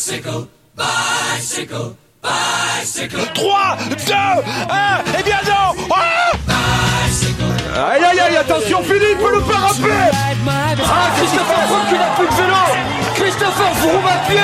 Bicycle, bicycle, bicycle. 3, 2, 1, et bien non Ah Aïe aïe aïe, attention Philippe, le parapet Ah, Christopher Froome qui n'a plus de vélo. Christopher Froome à pied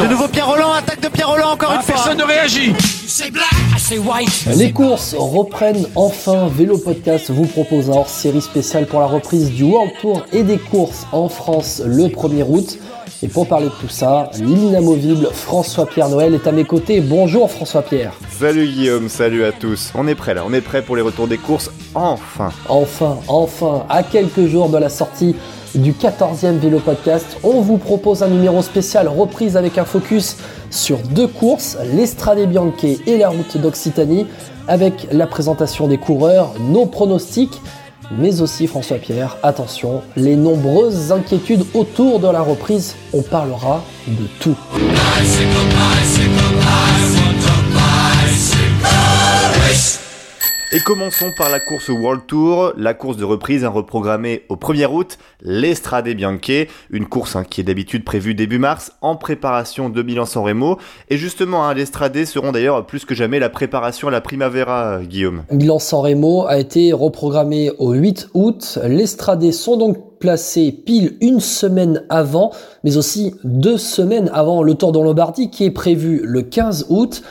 De nouveau Pierre Roland, attaque de Pierre Roland encore une fois. Personne ne réagit C'est black, c'est white. Les courses reprennent enfin. Vélo Podcast vous propose un hors-série spéciale pour la reprise du World Tour et des courses en France le 1er août. Et pour parler de tout ça, l'inamovible François-Pierre Noël est à mes côtés. Bonjour François-Pierre. Salut Guillaume, salut à tous. On est prêt là, on est prêt pour les retours des courses, enfin. Enfin, enfin, à quelques jours de la sortie du 14e Vélo Podcast, on vous propose un numéro spécial reprise avec un focus sur deux courses, l'Estrade Bianche et la route d'Occitanie, avec la présentation des coureurs, nos pronostics, mais aussi François-Pierre, attention, les nombreuses inquiétudes autour de la reprise, on parlera de tout. Et commençons par la course World Tour, la course de reprise hein, reprogrammée au 1er août, l'Estrade Bianche, une course hein, qui est d'habitude prévue début mars en préparation de Milan-San Remo. Et justement, hein, l'Estrade seront d'ailleurs plus que jamais la préparation à la Primavera, Guillaume. Milan-San Remo a été reprogrammé au 8 août. Les Stradés sont donc placés pile une semaine avant, mais aussi deux semaines avant le Tour de Lombardie qui est prévu le 15 août.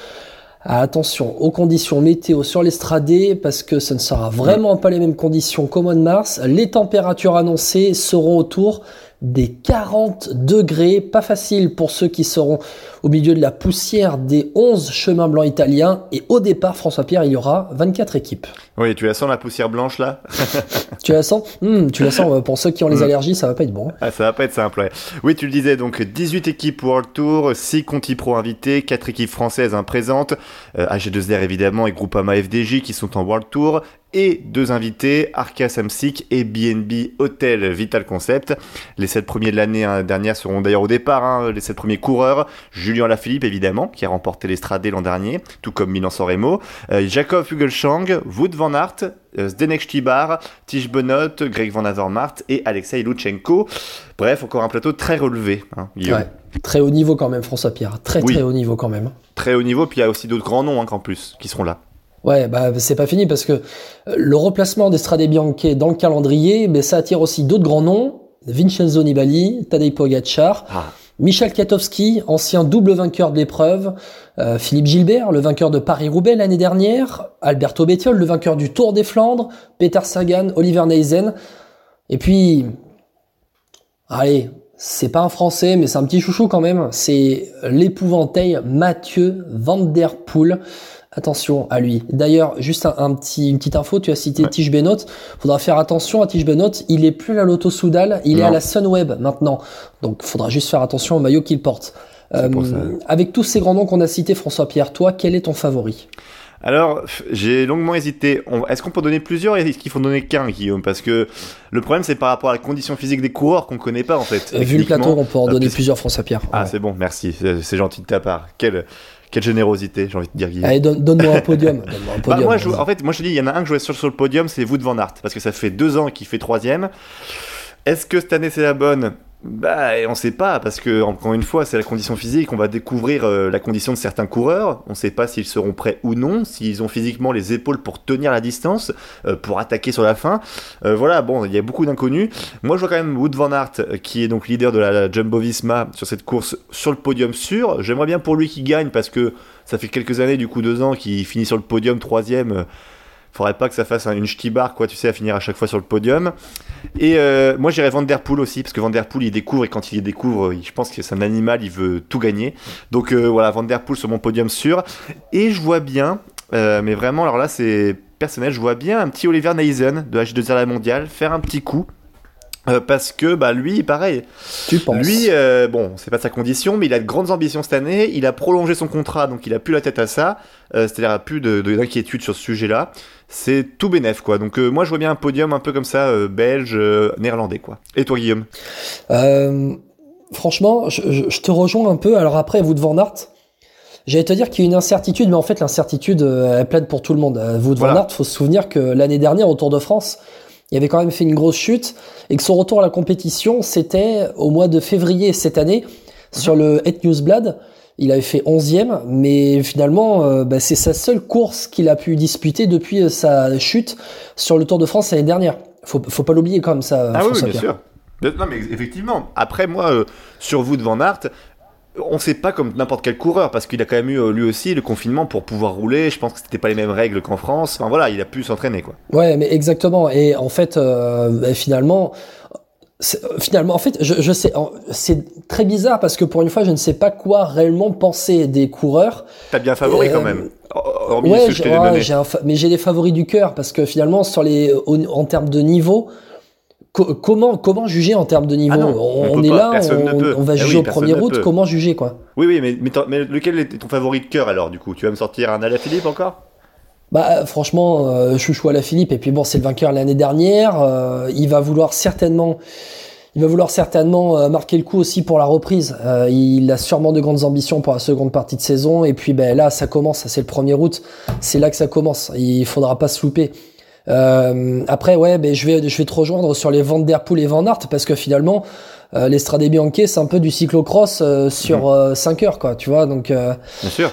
Attention aux conditions météo sur l'Estradé parce que ce ne sera vraiment pas les mêmes conditions qu'au mois de mars. Les températures annoncées seront autour des 40 degrés. Pas facile pour ceux qui seront au milieu de la poussière des 11 chemins blancs italiens. Et au départ, François-Pierre, il y aura 24 équipes. Oui, tu la sens la poussière blanche là? Tu la sens? Hmm, Tu la sens euh, Pour ceux qui ont les allergies, ça va pas être bon. hein. Ah, ça va pas être simple, ouais. Oui, tu le disais, donc 18 équipes World Tour, 6 Conti Pro invités, 4 équipes françaises hein, présentes, euh, AG2R évidemment et Groupama FDJ qui sont en World Tour, et deux invités, Arca Samsic et BNB Hotel Vital Concept. Les 7 premiers de l'année hein, dernière seront d'ailleurs au départ, hein, les 7 premiers coureurs. Julien Lafilippe évidemment, qui a remporté l'Estradé l'an dernier, tout comme Milan San Remo. Euh, Jacob Hugelschang, Wout van Aert, euh, Zdenek Stibar, Tige Benoît, Greg Van Avermaet et Alexei Lutsenko. Bref, encore un plateau très relevé, hein. Ouais. Très haut niveau quand même, François-Pierre. Très Oui. très haut niveau quand même. Très haut niveau, puis il y a aussi d'autres grands noms hein, qu'en plus, qui seront là. Ouais, bah c'est pas fini parce que euh, le remplacement d'Estrade Bianche dans le calendrier, mais ça attire aussi d'autres grands noms. Vincenzo Nibali, Tadej Pogacar, Ah. Michel Katowski, ancien double vainqueur de l'épreuve, euh, Philippe Gilbert, le vainqueur de Paris-Roubaix l'année dernière, Alberto Bettiol, le vainqueur du Tour des Flandres, Peter Sagan, Oliver Neisen, et puis, allez, c'est pas un Français, mais c'est un petit chouchou quand même, c'est l'épouvantail Mathieu Van Der Poel. Attention à lui. D'ailleurs, juste un, un petit, une petite info, tu as cité Ouais. Tige Benoît. Faudra faire attention à Tige Benoît. Il est plus à la Lotto Soudal, il est à la Sunweb maintenant. Donc, faudra juste faire attention au maillot qu'il porte. Ça. avec tous ces grands noms qu'on a cités, François-Pierre, toi, quel est ton favori? Alors, j'ai longuement hésité. Est-ce qu'on peut donner plusieurs Est-ce qu'il faut donner qu'un, Guillaume? Parce que le problème, c'est par rapport à la condition physique des coureurs qu'on connaît pas, en fait. Euh, Vu le plateau, on peut en euh, donner plusieurs, François-Pierre. Ah, Ouais. c'est bon, merci. C'est c'est gentil de ta part. Quelle, quelle générosité, j'ai envie de dire, Guillaume. Allez, donne- donne-moi un podium. Un Bah, moi, je, en fait, moi, je te dis, il y en a un que je vois sur, sur le podium, c'est Wout van Aert. Parce que ça fait deux ans qu'il fait troisième. Est-ce que cette année, c'est la bonne? Bah, on sait pas, parce que, encore une fois, c'est la condition physique. On va découvrir euh, la condition de certains coureurs. On sait pas s'ils seront prêts ou non, s'ils ont physiquement les épaules pour tenir la distance, euh, pour attaquer sur la fin. Euh, voilà, bon, il y a beaucoup d'inconnus. Moi, je vois quand même Wout van Aert, qui est donc leader de la, la Jumbo Visma sur cette course, sur le podium sûr. J'aimerais bien pour lui qu'il gagne, parce que ça fait quelques années, du coup, deux ans, qu'il finit sur le podium troisième. Euh, Faudrait pas que ça fasse un- une ch'tibar, quoi, tu sais, à finir à chaque fois sur le podium. Et euh, moi, j'irais Van Der Poel aussi, parce que Van Der Poel, il découvre, et quand il découvre, il- je pense que c'est un animal, il veut tout gagner. Donc euh, voilà, Van Der Poel sur mon podium sûr. Et je vois bien, euh, mais vraiment, alors là, c'est personnel, je vois bien un petit Oliver Neisen de H2R La Mondiale faire un petit coup. Euh, parce que bah lui pareil. Tu penses. Lui euh, bon c'est pas sa condition mais il a de grandes ambitions cette année. Il a prolongé son contrat donc il a plus la tête à ça. Euh, c'est-à-dire a plus de de- d'inquiétude sur ce sujet là c'est tout bénef quoi. Donc euh, moi je vois bien un podium un peu comme ça euh, belge euh, néerlandais quoi. Et toi Guillaume? Euh, franchement, je, je- je te rejoins un peu. Alors après, vous de Van Aert, j'allais te dire qu'il y a une incertitude, mais en fait, l'incertitude, elle plaide pour tout le monde. Vous de Van Voilà. Aert, faut se souvenir que l'année dernière, au Tour de France, il avait quand même fait une grosse chute et que son retour à la compétition, c'était au mois de février cette année sur le Het Newsblad. Il avait fait 11e, mais finalement, euh, bah, c'est sa seule course qu'il a pu disputer depuis euh, sa chute sur le Tour de France l'année dernière. Faut, faut pas l'oublier comme ça. Ah oui, bien Pierre. sûr. Non, mais effectivement. Après, moi, euh, sur vous de Van Aert, on sait pas comme n'importe quel coureur, parce qu'il a quand même eu euh, lui aussi le confinement pour pouvoir rouler. Je pense que c'était pas les mêmes règles qu'en France. Enfin voilà, il a pu s'entraîner, quoi. Ouais, mais exactement. Et en fait, euh, finalement, c'est- euh, finalement, en fait, je, je sais, en- c'est très bizarre parce que pour une fois, je ne sais pas quoi réellement penser des coureurs. T'as bien favori Euh, quand même. Hormis Ouais, j'ai mais j'ai les favoris du cœur parce que finalement, sur les, en termes de niveau. Co- Comment, comment juger en termes de niveau? Ah non, on, est pas, là, on, va Ah juger oui, au premier route. Comment juger quoi? Oui, oui, mais, mais lequel est ton favori de cœur alors, du coup? Tu vas me sortir un Alaphilippe encore? Bah franchement, euh, chouchou à la Philippe et puis bon, c'est le vainqueur l'année dernière. euh, il va vouloir certainement, il va vouloir certainement euh, marquer le coup aussi pour la reprise. Euh, il a sûrement de grandes ambitions pour la seconde partie de saison et puis ben là, ça commence. C'est le 1er août. C'est là que ça commence. Il faudra pas se louper. Euh, après, ouais, ben je vais, je vais te rejoindre sur les Van Der Poel et Van Aert parce que finalement, euh, l'Estrade Bianche, c'est un peu du cyclocross euh, sur 5 heures, quoi. Tu vois, donc. euh,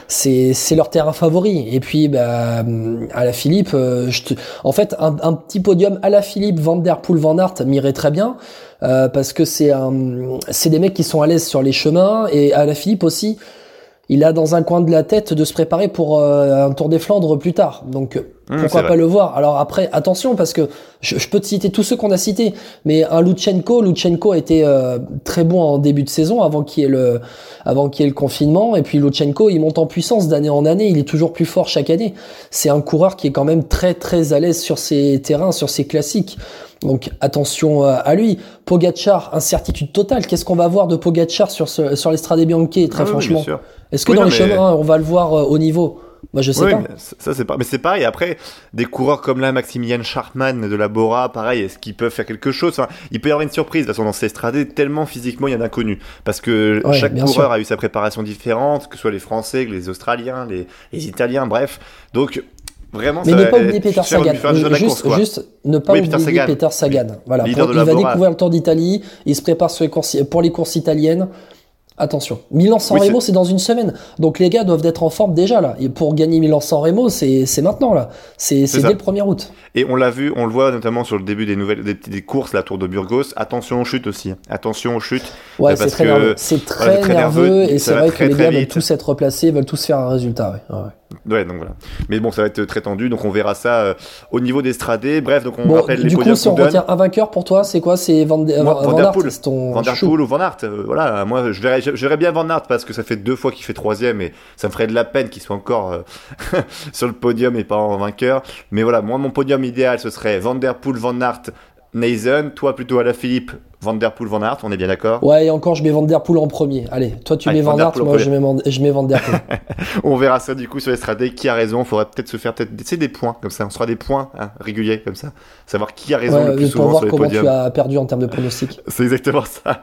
c'est c'est leur terrain favori et puis bah à la Philippe euh, je te... en fait un, un petit podium à la Philippe Van Der Poel Van Aert m'irait très bien euh, parce que c'est c'est des mecs qui sont à l'aise sur les chemins et à la Philippe aussi il a dans un coin de la tête de se préparer pour euh, un Tour des Flandres plus tard donc euh, Mmh, pourquoi pas le voir? Alors après attention parce que je, je peux te citer tous ceux qu'on a cités mais un Lutsenko Lutsenko a été euh, très bon en début de saison avant qu'il y ait le avant qu'il y ait le confinement. Et puis Lutsenko, il monte en puissance d'année en année. Il est toujours plus fort chaque année. C'est un coureur qui est quand même très très à l'aise sur ses terrains, sur ses classiques. Donc attention euh, à lui. Pogacar, incertitude totale. Qu'est-ce qu'on va voir de Pogacar sur ce, sur l'Estrade Bianche Très Ah oui, oui, franchement? sûr. Est-ce que Oui, dans non, les mais- chemins, on va le voir euh, au niveau? Moi, je sais Oui, pas. mais ça c'est pas. Mais c'est pareil. Après, des coureurs comme là, Maximilian Schartmann de la Bora, pareil, est-ce qu'ils peuvent faire quelque chose? Enfin, il peut y avoir une surprise. De toute façon, dans ces estradés, tellement physiquement, il y en a d'inconnus. Parce que Ouais, chaque coureur sûr. a eu sa préparation différente, que ce soit les Français, les Australiens, les, les Italiens, bref. Donc, vraiment, Mais ça ne pas oublier Peter Sagan. juste, course, juste ne pas Oui, Peter oublier Sagan. Peter Sagan. Voilà. Pour- il va Bora. découvrir le Tour d'Italie. Il se prépare sur les courses, pour les courses italiennes. Attention. Milan-San Oui, Remo, c'est dans une semaine. Donc les gars doivent être en forme déjà là. Et pour gagner Milan-San Remo, c'est maintenant là. C'est dès le 1er août. Et on l'a vu, on le voit notamment sur le début des nouvelles, des, des courses, la Tour de Burgos. Attention aux chutes aussi. Attention aux chutes. Ouais, c'est très nerveux. C'est très, nerveux, et c'est vrai que les gars veulent vite. tous être replacés, veulent tous faire un résultat. Ouais. Ouais, ouais. Donc voilà. Mais bon, ça va être très tendu, donc on verra ça euh, au niveau des stradés. Bref, donc on Bon, rappelle les du coup, si on donne. retient un vainqueur pour toi, c'est quoi? C'est Van, De- Moi, Van, Van Van Der Aert, Poel. c'est ton Van Der chouchou. Poel ou Van Aert, euh, voilà, moi je verrais, je, je verrais bien Van Aert parce que ça fait deux fois qu'il fait troisième et ça me ferait de la peine qu'il soit encore euh, sur le podium et pas en vainqueur. Mais voilà, moi mon podium idéal ce serait Van Der Poel, Van Aert, Nathan, toi plutôt à la Philippe, Van Der Poel, Van Aert, on est bien d'accord? Ouais, et encore, je mets Van Der Poel en premier. Allez, toi, tu Allez, mets Van Der Aert, moi, je mets, je mets Van Der Poel. On verra ça du coup sur les qui a raison, faudrait peut-être se faire peut-être des, des points comme ça, on sera des points hein, réguliers comme ça, savoir qui a raison le Ouais, plus pour souvent sur les comment podiums. tu as perdu en termes de pronostic. C'est exactement ça.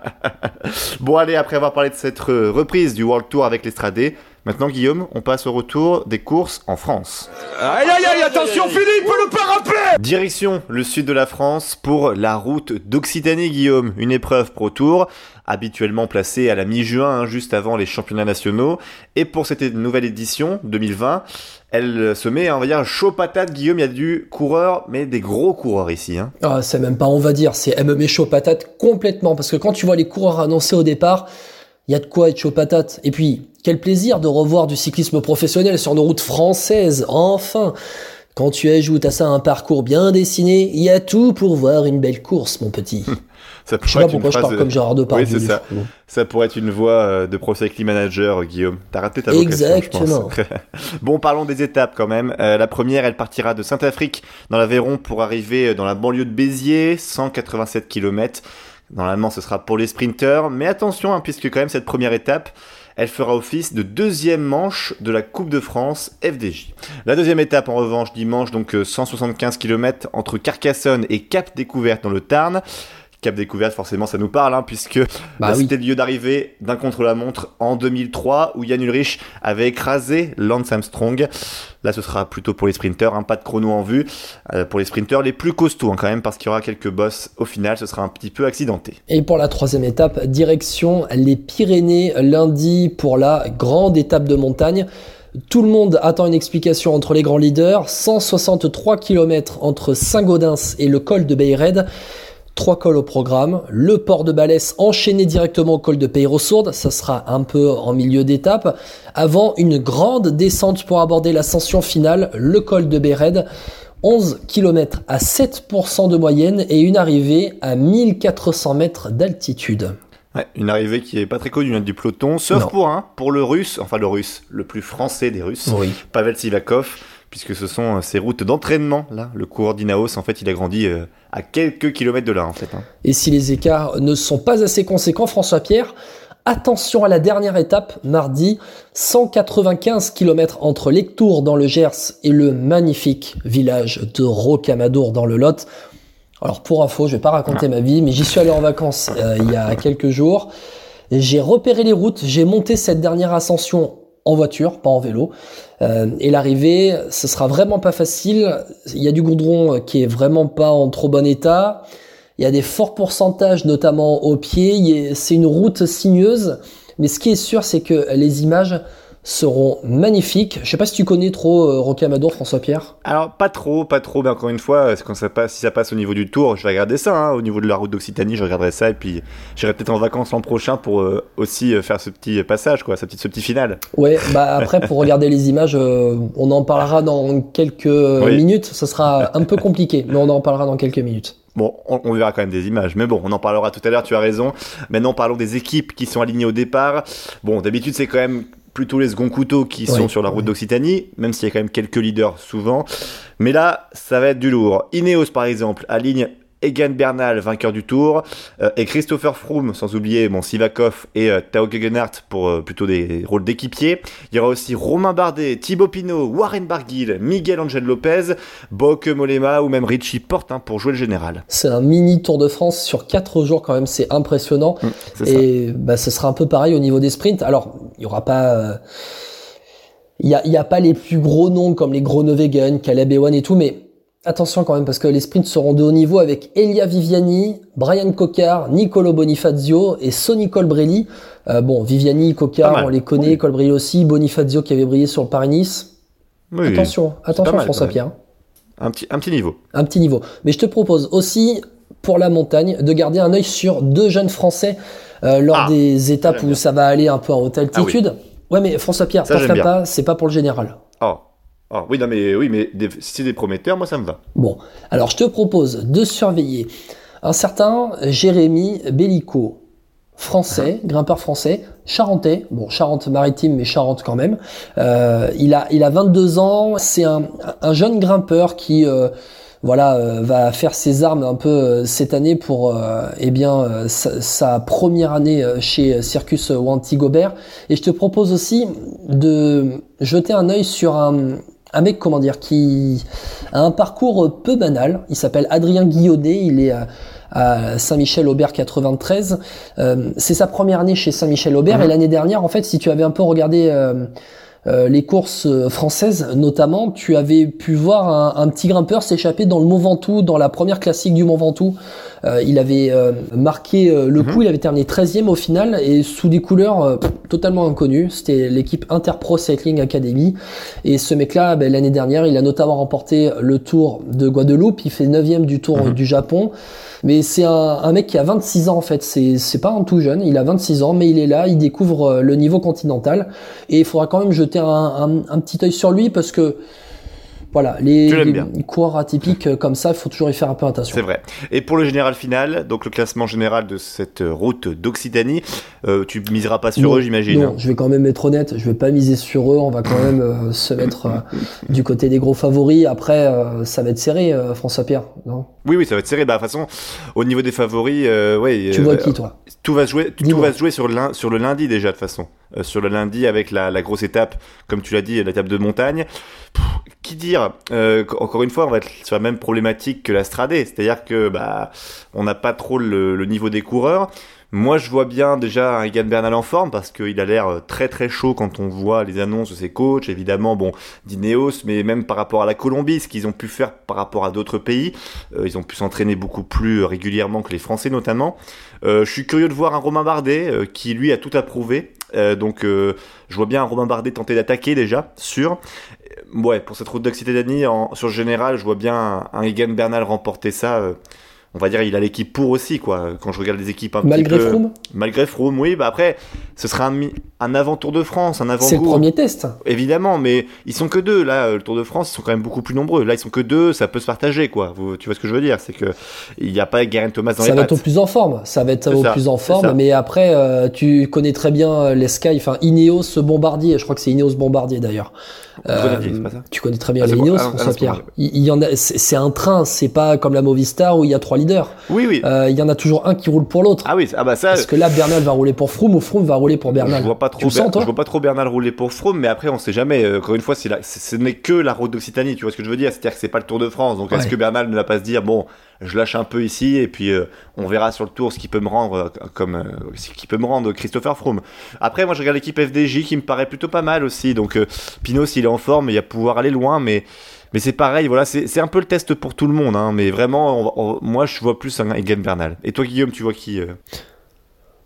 bon, allez, après avoir parlé de cette reprise du World Tour avec l'Estradé, maintenant, Guillaume, on passe au retour des courses en France. Aïe aïe aïe, attention Philippe, le parapet Direction le sud de la France pour la route d'Occitanie, Guillaume. Une épreuve Pro Tour, habituellement placée à la mi-juin, hein, juste avant les championnats nationaux. Et pour cette nouvelle édition, 2020, elle se met, on va dire, chaud patate, Guillaume. Il y a du coureur, mais des gros coureurs ici. Hein. Ah, c'est même pas, on va dire, c'est elle me met chaud patate complètement. Parce que quand tu vois les coureurs annoncés au départ, il y a de quoi être chaud patate. Et puis, quel plaisir de revoir du cyclisme professionnel sur nos routes françaises, enfin Quand tu ajoutes à ça un parcours bien dessiné, il y a tout pour voir une belle course, mon petit. Ça Je sais pas pourquoi je parle comme Gérard Depardieu. Oui, c'est du ça. pourrait être une voix euh, de Pro Cycling Manager, Guillaume. T'as raté ta vocation, Exactement. je pense. bon, parlons des étapes quand même. Euh, la première, elle partira de Saint-Afrique dans l'Aveyron pour arriver dans la banlieue de Béziers, 187 km. Normalement, ce sera pour les sprinteurs. Mais attention, hein, puisque quand même cette première étape, elle fera office de deuxième manche de la Coupe de France FDJ. La deuxième étape, en revanche, dimanche, donc euh, 175 km entre Carcassonne et Cap Découverte dans le Tarn. Cap Découverte, forcément, ça nous parle, hein, puisque Bah bah, oui. c'était le lieu d'arrivée d'un contre-la-montre en 2003 où Yann Ulrich avait écrasé Lance Armstrong. Là, ce sera plutôt pour les sprinteurs, hein, pas de chrono en vue. Euh, pour les sprinteurs les plus costauds, hein, quand même, parce qu'il y aura quelques bosses. Au final, ce sera un petit peu accidenté. Et pour la troisième étape, direction les Pyrénées lundi pour la grande étape de montagne. Tout le monde attend une explication entre les grands leaders. 163 km entre Saint-Gaudens et le col de Beyred. Trois cols au programme. Le port de Balès enchaîné directement au col de Peyrosourde. Ça sera un peu en milieu d'étape. Avant une grande descente pour aborder l'ascension finale, le col de Beyred. 11 km à 7% de moyenne et une arrivée à 1400 mètres d'altitude. Ouais, une arrivée qui est pas très connue hein, du peloton, sauf Non. pour un, pour le russe, enfin le russe, le plus français des Russes, Oui. Pavel Sivakov, puisque ce sont euh, ses routes d'entraînement. Là, le coureur d'Inaos, en fait, il a grandi euh, à quelques kilomètres de là, en fait. hein. Et si les écarts ne sont pas assez conséquents, François Pierre, attention à la dernière étape, mardi, 195 km entre Lectour dans le Gers et le magnifique village de Rocamadour dans le Lot. Alors pour info, je vais pas raconter ma vie, mais j'y suis allé en vacances euh, il y a quelques jours. J'ai repéré les routes, j'ai monté cette dernière ascension en voiture, pas en vélo. Euh, et l'arrivée, ce sera vraiment pas facile. Il y a du goudron qui est vraiment pas en trop bon état. Il y a des forts pourcentages, notamment au pied. C'est une route sinueuse. Mais ce qui est sûr, c'est que les images seront magnifiques. Je sais pas si tu connais trop euh, Rocamadour, François-Pierre. Alors, pas trop, pas trop, mais encore une fois, quand ça passe, si ça passe au niveau du tour, je vais regarder ça, hein, au niveau de la route d'Occitanie, je regarderai ça, et puis j'irai peut-être en vacances l'an prochain pour euh, aussi euh, faire ce petit passage, quoi, ce petit, ce petit final. Ouais, bah après pour regarder les images, euh, on en parlera dans quelques Oui. minutes. Ce sera un peu compliqué, mais on en parlera dans quelques minutes. Bon, on, on verra quand même des images, mais bon, on en parlera tout à l'heure, tu as raison. Maintenant, parlons des équipes qui sont alignées au départ. Bon, d'habitude, c'est quand même plutôt les seconds couteaux qui sont sur la route d'Occitanie, même s'il y a quand même quelques leaders souvent. Mais là, ça va être du lourd. Ineos, par exemple, aligne Egan Bernal, vainqueur du Tour, euh, et Christopher Froome, sans oublier bon, Sivakov et euh, Tao Gegenhardt pour euh, plutôt des rôles d'équipiers. Il y aura aussi Romain Bardet, Thibaut Pinot, Warren Barguil, Miguel Angel Lopez, Bauke Molema ou même Richie Porte hein, pour jouer le général. C'est un mini Tour de France sur quatre jours quand même, c'est impressionnant. Ça. Et bah, ce sera un peu pareil au niveau des sprints. Alors, il y aura pas, euh, il y a, a pas les plus gros noms comme les Groenewegen, Caleb Ewan et tout, mais attention quand même parce que les sprints seront de haut niveau avec Elia Viviani, Brian Cocard, Nicolo Bonifazio et Sonny Colbrelli. Euh, bon, Viviani, Cocard, on les connaît, oui. Colbrelli aussi, Bonifazio qui avait brillé sur le Paris-Nice. Oui, Attention, attention mal, François Pierre. Un petit, un petit niveau. un petit niveau. Mais je te propose aussi, pour la montagne, de garder un œil sur deux jeunes Français euh, lors Ah, des étapes où bien. ça va aller un peu en haute altitude. Ouais, mais François Pierre, Ça, t'en pas, c'est pas pour le général. Oh. Oh, oui, non, mais, oui, mais si c'est des prometteurs, moi, ça me va. Bon, alors je te propose de surveiller un certain Jérémy Bellico, français, grimpeur français, charentais, bon, Charente-Maritime, mais Charente quand même. Euh, il, a, il a 22 ans, c'est un, un jeune grimpeur qui... euh, voilà, euh, va faire ses armes un peu euh, cette année pour euh, eh bien sa, première année chez Circus Wanty Gobert. Et je te propose aussi de jeter un œil sur un, un mec comment dire qui a un parcours peu banal. Il s'appelle Adrien Guillaudet. Il est à, à Saint-Michel-Aubert 93. Euh, c'est sa première année chez Saint-Michel-Aubert. Mhm. Et l'année dernière, en fait, si tu avais un peu regardé euh, euh, les courses euh, françaises, notamment, tu avais pu voir un, un petit grimpeur s'échapper dans le Mont Ventoux, dans la première classique du Mont Ventoux. Euh, il avait euh, marqué euh, le coup, il avait terminé 13e au final et sous des couleurs euh, pff, totalement inconnues. C'était l'équipe Interpro Cycling Academy. Et ce mec-là, ben, l'année dernière, il a notamment remporté le Tour de Guadeloupe. Il fait 9e du Tour Mhm. du Japon. Mais c'est un, un mec qui a 26 ans en fait. C'est pas un tout jeune. Il a 26 ans, mais il est là. Il découvre le niveau continental. Et il faudra quand même jeter un, un- un petit œil sur lui parce que voilà, les, les coureurs atypiques euh, comme ça, il faut toujours y faire un peu attention. C'est vrai. Et pour le général final, donc le classement général de cette route d'Occitanie, euh, tu miseras pas sur Non, eux, j'imagine. Non, je vais quand même être honnête, je vais pas miser sur eux, on va quand même euh, se mettre euh, du côté des gros favoris. Après, ça va être serré, François Pierre. Non? Oui, oui, ça va être serré. Bah, de toute façon, au niveau des favoris, ouais, tu vois qui, toi? tout va se jouer, tout va se jouer sur, le lundi déjà de toute façon. Sur le lundi avec la, la grosse étape, comme tu l'as dit, l'étape de montagne. Pff, dire euh, Encore une fois, on va être sur la même problématique que la Stradé, c'est-à-dire que bah on n'a pas trop le, niveau des coureurs. Moi, je vois bien déjà un Egan Bernal en forme parce qu'il a l'air euh, très très chaud quand on voit les annonces de ses coachs. Évidemment, bon, d'Ineos, mais même par rapport à la Colombie, ce qu'ils ont pu faire par rapport à d'autres pays, euh, ils ont pu s'entraîner beaucoup plus régulièrement que les Français notamment. Je suis curieux de voir un Romain Bardet qui lui a tout approuvé. Euh, donc, je vois bien Romain Bardet tenter d'attaquer déjà, sûr. Ouais, pour cette route d'Occitanie, en, sur le général, je vois bien un, un Egan Bernal remporter ça on va dire il a l'équipe pour aussi quoi. Quand je regarde les équipes un malgré petit peu Froome malgré Froome oui bah après ce sera un, mi- un avant Tour de France un avant c'est le premier test. Évidemment mais ils sont que deux là le Tour de France ils sont quand même beaucoup plus nombreux. Là ils sont que deux ça peut se partager quoi. Vous- tu vois ce que je veux dire? C'est que il n'y a pas Geraint Thomas dans ça les va être au plus en forme. Ça va être au ça, plus en ça. forme mais après euh, tu connais très bien euh, les Sky. Enfin Ineos Bombardier je crois que c'est Ineos Bombardier d'ailleurs Pas ça tu connais très bien Ah, les. Ineos Ah, ah, François c'est Pierre bon. il, il y en a c'est un train c'est pas comme la Movistar où il y a trois leaders oui oui Euh, il y en a toujours un qui roule pour l'autre ah oui ah bah ça est-ce que là Bernal va rouler pour Froome ou Froome va rouler pour Bernal Je vois pas trop, sens Ber- toi je vois pas trop Bernal rouler pour Froome, mais après on sait jamais. Euh, Encore une fois, c'est la- ce n'est que la route d'Occitanie. Tu vois ce que je veux dire C'est-à-dire que c'est pas le Tour de France. Donc est-ce que Bernal ne va pas se dire bon, je lâche un peu ici et puis euh, on verra sur le Tour ce qui peut me rendre euh, comme euh, ce qui peut me rendre Christopher Froome. Après, moi je regarde l'équipe FDJ qui me paraît plutôt pas mal aussi. Donc Pinot s'il est en forme, il va pouvoir aller loin, mais mais c'est pareil, voilà, c'est un peu le test pour tout le monde, hein, mais vraiment, moi je vois plus un Egan Bernal. Et toi Guillaume, tu vois qui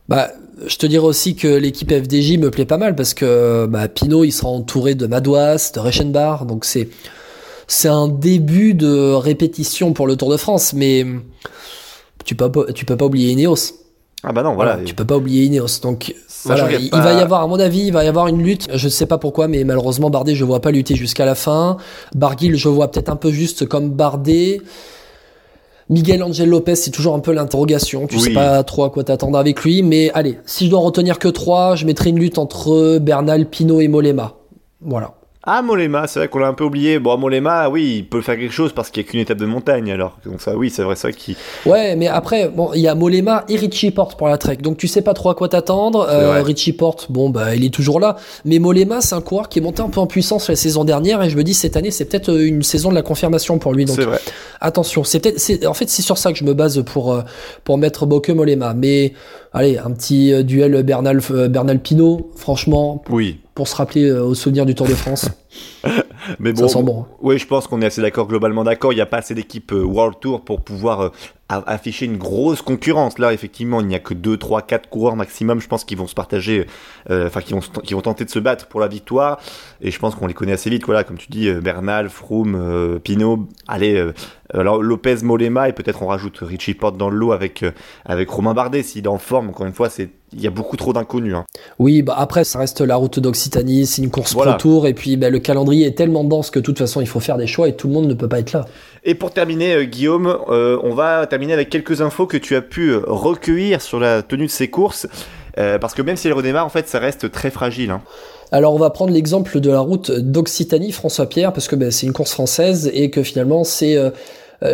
Bah, je te dirais aussi que l'équipe FDJ me plaît pas mal parce que bah, Pinot il sera entouré de Madouas, de Reichenbach, donc c'est c'est un début de répétition pour le Tour de France, mais tu peux pas tu peux pas oublier Ineos. Ah bah non, voilà. tu peux pas oublier Ineos. Donc voilà, il, pas- il va y avoir, à mon avis, il va y avoir une lutte. Je sais pas pourquoi, mais malheureusement Bardet, je vois pas lutter jusqu'à la fin. Barguil, je vois peut-être un peu juste comme Bardet. Miguel Angel Lopez, c'est toujours un peu l'interrogation. Tu Oui. sais pas trop à quoi t'attendre avec lui. Mais allez, si je dois retenir que trois, je mettrai une lutte entre Bernal, Pinot et Molema. Voilà. Ah, Molema, c'est vrai qu'on l'a un peu oublié. Bon, Molema, oui, il peut faire quelque chose parce qu'il n'y a qu'une étape de montagne, alors. Donc ça, oui, c'est vrai, vrai qu'il... Ouais, mais après, bon, il y a Molema et Richie Porte pour la Trek. Donc tu sais pas trop à quoi t'attendre. Euh. Richie Porte, bon, bah, il est toujours là. Mais Molema, c'est un coureur qui est monté un peu en puissance la saison dernière. Et je me dis, cette année, c'est peut-être euh, une saison de la confirmation pour lui. Donc C'est vrai. attention, c'est peut-être, en fait, c'est sur ça que je me base pour, euh, pour mettre Bocke Molema. Mais, allez, un petit euh, duel Bernal, euh, Bernal Pinot, franchement, Oui. pour se rappeler euh, au souvenir du Tour de France. Mais Ça bon, sent bon. Oui, je pense qu'on est assez d'accord, globalement d'accord. Il n'y a pas assez d'équipes euh, World Tour pour pouvoir euh, afficher une grosse concurrence. Là, effectivement, il n'y a que 2, 3, 4 coureurs maximum, je pense, qui vont se partager, euh, enfin, qui, vont, se- qui vont tenter de se battre pour la victoire. Et je pense qu'on les connaît assez vite. Voilà, comme tu dis, Bernal, Froome, euh, Pinot. Allez, euh, alors Lopez, Molema, et peut-être on rajoute Richie Porte dans le lot avec, avec Romain Bardet. S'il est en forme, encore une fois, c'est il y a beaucoup trop d'inconnus. hein. Oui, bah après, ça reste la route d'Occitanie, c'est une course Voilà. pro tour, et puis bah, le calendrier est tellement dense que de toute façon, il faut faire des choix et tout le monde ne peut pas être là. Et pour terminer, euh, Guillaume, euh, on va terminer avec quelques infos que tu as pu euh, recueillir sur la tenue de ces courses. Euh, parce que même si elle redémarre, en fait, ça reste très fragile. hein. Alors, on va prendre l'exemple de la route d'Occitanie, François-Pierre, parce que bah, c'est une course française et que finalement, c'est euh,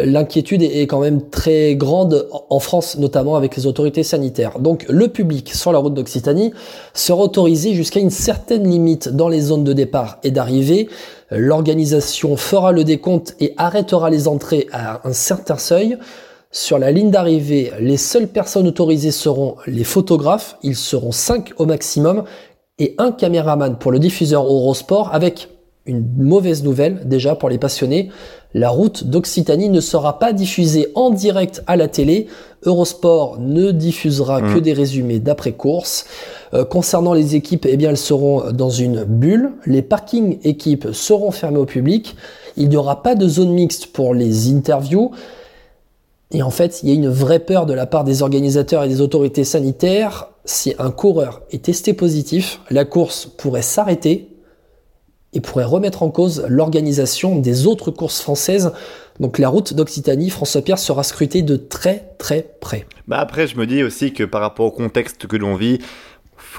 l'inquiétude est quand même très grande en- en France, notamment avec les autorités sanitaires. Donc, le public sur la route d'Occitanie sera autorisé jusqu'à une certaine limite dans les zones de départ et d'arrivée. L'organisation fera le décompte et arrêtera les entrées à un certain seuil. Sur la ligne d'arrivée, les seules personnes autorisées seront les photographes, ils seront 5 au maximum, et un caméraman pour le diffuseur Eurosport avec une mauvaise nouvelle déjà pour les passionnés. La route d'Occitanie ne sera pas diffusée en direct à la télé. Eurosport ne diffusera que des résumés d'après-course. Euh, concernant les équipes, eh bien, elles seront dans une bulle. Les parkings équipes seront fermés au public. Il n'y aura pas de zone mixte pour les interviews. Et en fait, il y a une vraie peur de la part des organisateurs et des autorités sanitaires. Si un coureur est testé positif, la course pourrait s'arrêter et pourrait remettre en cause l'organisation des autres courses françaises. Donc la route d'Occitanie, François Pierre sera scruté de très très près. Bah après, je me dis aussi que par rapport au contexte que l'on vit,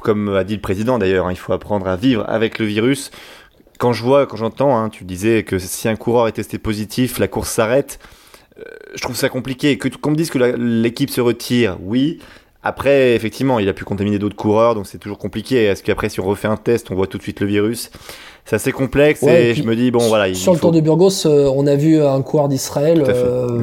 comme a dit le président d'ailleurs, hein, il faut apprendre à vivre avec le virus. Quand je vois, quand j'entends, hein, tu disais que si un coureur est testé positif, la course s'arrête. euh, je trouve ça compliqué. Que qu'on me dise que l'équipe se retire, oui. Après, effectivement, il a pu contaminer d'autres coureurs, donc c'est toujours compliqué. Est-ce qu'après, si on refait un test, on voit tout de suite le virus? C'est assez complexe Ouais, et et puis, je me dis, bon, voilà. il Sur le faut- Tour de Burgos, euh, on a vu un coureur d'Israël euh,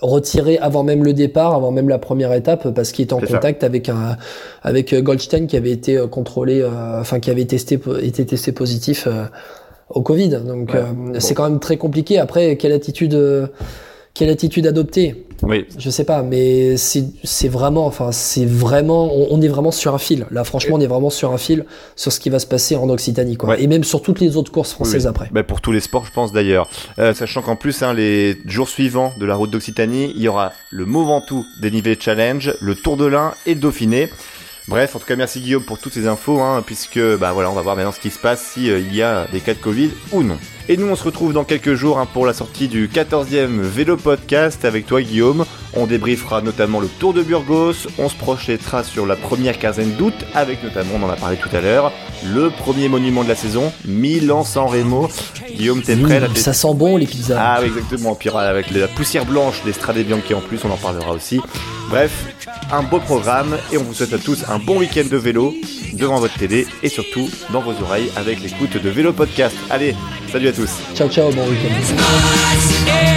retiré avant même le départ, avant même la première étape, parce qu'il était en ça. contact avec un avec euh, Goldstein qui avait été contrôlé, euh, enfin qui avait testé été testé positif euh, au Covid. Donc Ouais. euh, Bon. c'est quand même très compliqué. Après, quelle attitude quelle attitude adopter Oui, Je sais pas, mais c'est vraiment, enfin c'est vraiment, on, on est vraiment sur un fil. Là, franchement, on est vraiment sur un fil sur ce qui va se passer en Occitanie, quoi. Ouais. Et même sur toutes les autres courses françaises Oui, après. Bah, pour tous les sports, je pense d'ailleurs. Euh, sachant qu'en plus, hein, les jours suivants de la route d'Occitanie, il y aura le Mont Ventoux dénivelé challenge, le Tour de l'Ain et le Dauphiné. Bref, en tout cas, merci Guillaume pour toutes ces infos, hein, puisque bah voilà, on va voir maintenant ce qui se passe si euh, il y a des cas de Covid ou non. Et nous, on se retrouve dans quelques jours hein, pour la sortie du 14e vélo podcast avec toi, Guillaume. On débriefera notamment le Tour de Burgos. On se projettera sur la première quinzaine d'août, avec notamment, on en a parlé tout à l'heure, le premier monument de la saison, Milan-San Remo. Guillaume, t'es prêt Mmh, ça sent bon les pizzas. ah oui, exactement. Puis avec la poussière blanche des Strade Bianchi en plus, on en parlera aussi. Bref, un beau programme et on vous souhaite à tous un bon week-end de vélo devant votre télé et surtout dans vos oreilles avec l'écoute de Vélo Podcast. Allez, salut à tous. Ciao ciao, bon week-end.